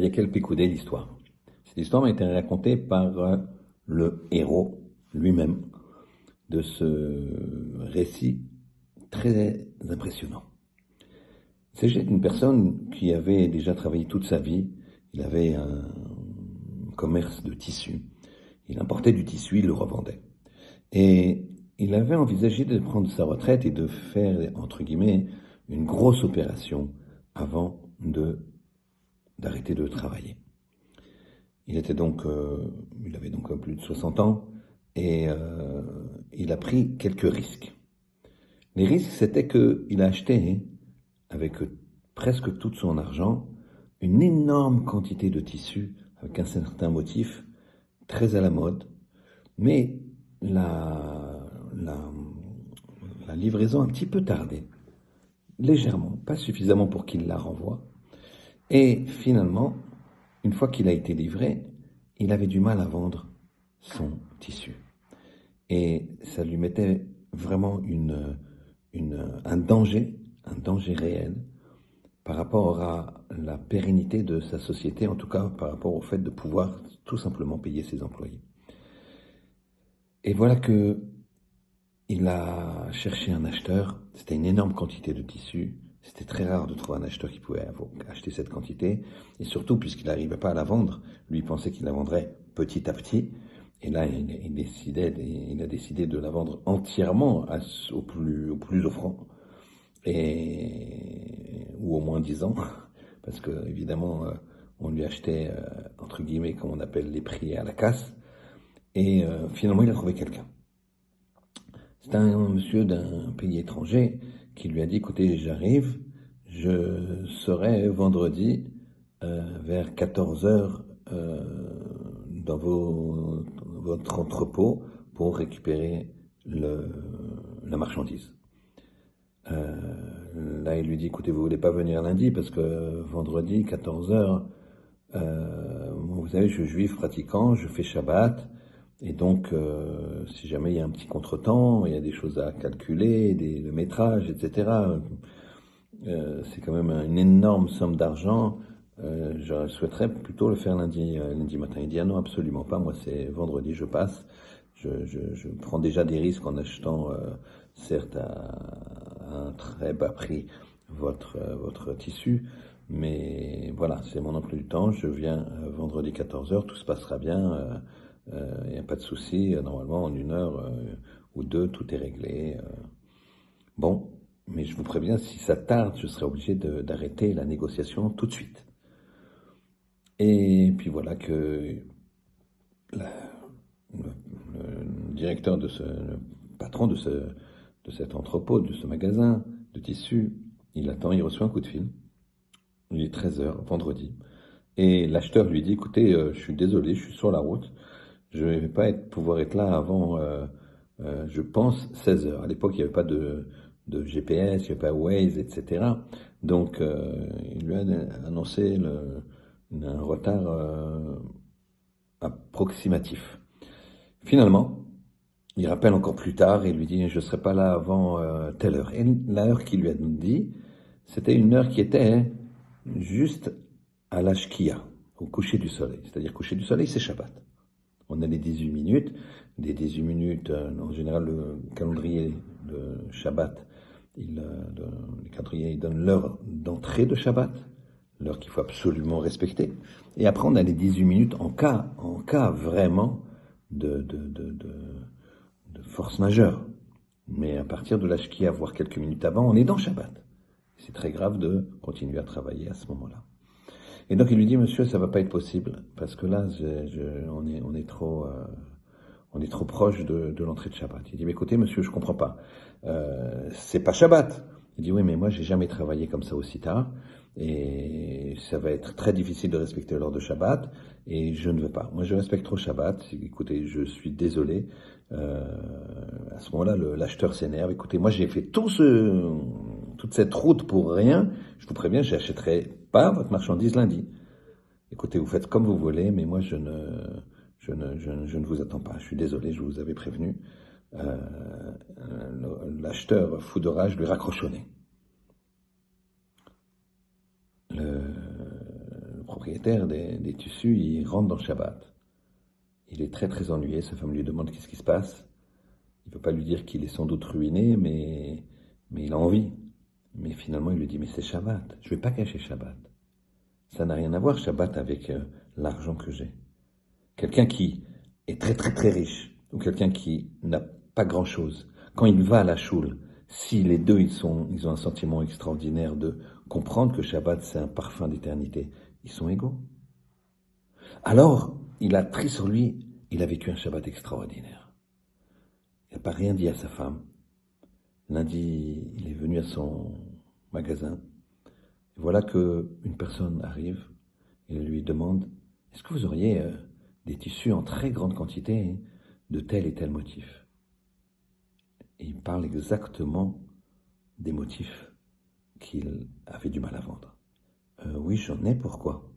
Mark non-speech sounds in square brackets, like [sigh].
quel Pécoudé l'histoire. Cette histoire m'a été racontée par euh, le héros lui-même de ce récit très impressionnant. Il s'agit d'une personne qui avait déjà travaillé toute sa vie. Il avait un commerce de tissus. Il importait du tissu, il le revendait. Et il avait envisagé de prendre sa retraite et de faire, entre guillemets, une grosse opération avant de d'arrêter de travailler. Il était donc, euh, il avait donc plus de 60 ans et euh, il a pris quelques risques. Les risques, c'était qu'il a acheté, avec presque tout son argent, une énorme quantité de tissus avec un certain motif très à la mode, mais la, la, la livraison un petit peu tardé, légèrement, pas suffisamment pour qu'il la renvoie. Et finalement, une fois qu'il a été livré, il avait du mal à vendre son tissu. Et ça lui mettait vraiment un danger, un danger réel par rapport à la pérennité de sa société, en tout cas par rapport au fait de pouvoir tout simplement payer ses employés. Et voilà que il a cherché un acheteur. C'était une énorme quantité de tissus. C'était très rare de trouver un acheteur qui pouvait acheter cette quantité. Et surtout, puisqu'il n'arrivait pas à la vendre, lui pensait qu'il la vendrait petit à petit. Et là, il, décidait, il a décidé de la vendre entièrement au, plus, au plus offrant. Et, ou au moins 10 ans. [laughs] Parce que, évidemment, euh, on lui achetait, euh, entre guillemets, comme on appelle les prix à la casse. Et euh, finalement, il a trouvé quelqu'un. C'est un monsieur d'un pays étranger qui lui a dit, écoutez, j'arrive, je serai vendredi euh, vers 14 heures euh, dans votre entrepôt pour récupérer la marchandise. Euh, là, il lui dit, écoutez, vous voulez pas venir lundi parce que vendredi, 14 heures, euh, vous savez, je suis juif pratiquant, je fais Shabbat, et donc, euh, si jamais il y a un petit contretemps, il y a des choses à calculer, des, le métrage, etc., euh, c'est quand même une énorme somme d'argent. Euh, je souhaiterais plutôt le faire lundi, euh, lundi matin. Il dit ah non, absolument pas. Moi, c'est vendredi, je passe. Je, je, je, prends déjà des risques en achetant, euh, certes, à, à, un très bas prix votre, votre tissu. Mais voilà, c'est mon emploi du temps. Je viens vendredi 14h, tout se passera bien euh, pas de souci, euh, normalement en une heure euh, ou deux, tout est réglé. Bon, mais je vous préviens, si ça tarde, je serai obligé d'arrêter la négociation tout de suite. Et puis voilà que le, directeur de ce, le patron de, ce, de cet entrepôt, de ce magasin de tissus, il attend, il reçoit un coup de fil. Il est 13h, vendredi. Et l'acheteur lui dit, écoutez, je suis désolé, je suis sur la route. Je ne vais pas être, pouvoir être là avant, euh, euh, je pense, 16 heures. À l'époque, il n'y avait pas de, de GPS, il n'y avait pas Waze, etc. Donc, euh, il lui a annoncé le, un retard euh, approximatif. Finalement, il rappelle encore plus tard et lui dit je ne serai pas là avant euh, telle heure. Et l'heure qu'il lui a dit, c'était une heure qui était juste à l'ashkia, au coucher du soleil. C'est-à-dire coucher du soleil, c'est Shabbat. On a les 18 minutes. Les 18 minutes, euh, en général, le calendrier de Shabbat, il, euh, le calendrier il donne l'heure d'entrée de Shabbat, l'heure qu'il faut absolument respecter. Et après, on a les 18 minutes en cas, en cas vraiment de, force majeure. Mais à partir de l'âge qui a, voire quelques minutes avant, on est dans Shabbat. C'est très grave de continuer à travailler à ce moment-là. Et donc il lui dit, monsieur, ça va pas être possible parce que là, je, je, on est, on est trop, euh, on est trop proche de, de l'entrée de Shabbat. Il dit, mais écoutez, monsieur, je comprends pas. Euh, c'est pas Shabbat. Il dit, oui, mais moi, j'ai jamais travaillé comme ça aussi tard et ça va être très difficile de respecter l'heure de Shabbat et je ne veux pas. Moi, je respecte trop Shabbat. Écoutez, je suis désolé. Euh, à ce moment-là, l'acheteur s'énerve. Écoutez, moi, j'ai fait tout ce, toute cette route pour rien. Je vous préviens, j'achèterai pas votre marchandise lundi. Écoutez, vous faites comme vous voulez, mais moi je ne, je ne, je vous attends pas. Je suis désolé, je vous avais prévenu. Euh, L'acheteur fou de rage lui raccroche Le, le propriétaire des, des tissus, il rentre dans le Shabbat. Il est très très ennuyé, sa femme lui demande qu'est-ce qui se passe. Il ne peut pas lui dire qu'il est sans doute ruiné, mais, mais il a envie. Mais finalement, il lui dit, mais c'est Shabbat, je ne vais pas cacher Shabbat. Ça n'a rien à voir, Shabbat, avec euh, l'argent que j'ai. Quelqu'un qui est très très très riche, ou quelqu'un qui n'a pas grand-chose, quand il va à la choule, si les deux ils, sont, ils ont un sentiment extraordinaire de comprendre que Shabbat c'est un parfum d'éternité, ils sont égaux. Alors, il a pris sur lui, il a vécu un Shabbat extraordinaire. Il n'a pas rien dit à sa femme. Lundi, il est venu à son magasin. Et voilà que une personne arrive et lui demande Est-ce que vous auriez euh, des tissus en très grande quantité de tel et tel motif? Il parle exactement des motifs qu'il avait du mal à vendre. Euh, oui, j'en ai, pourquoi?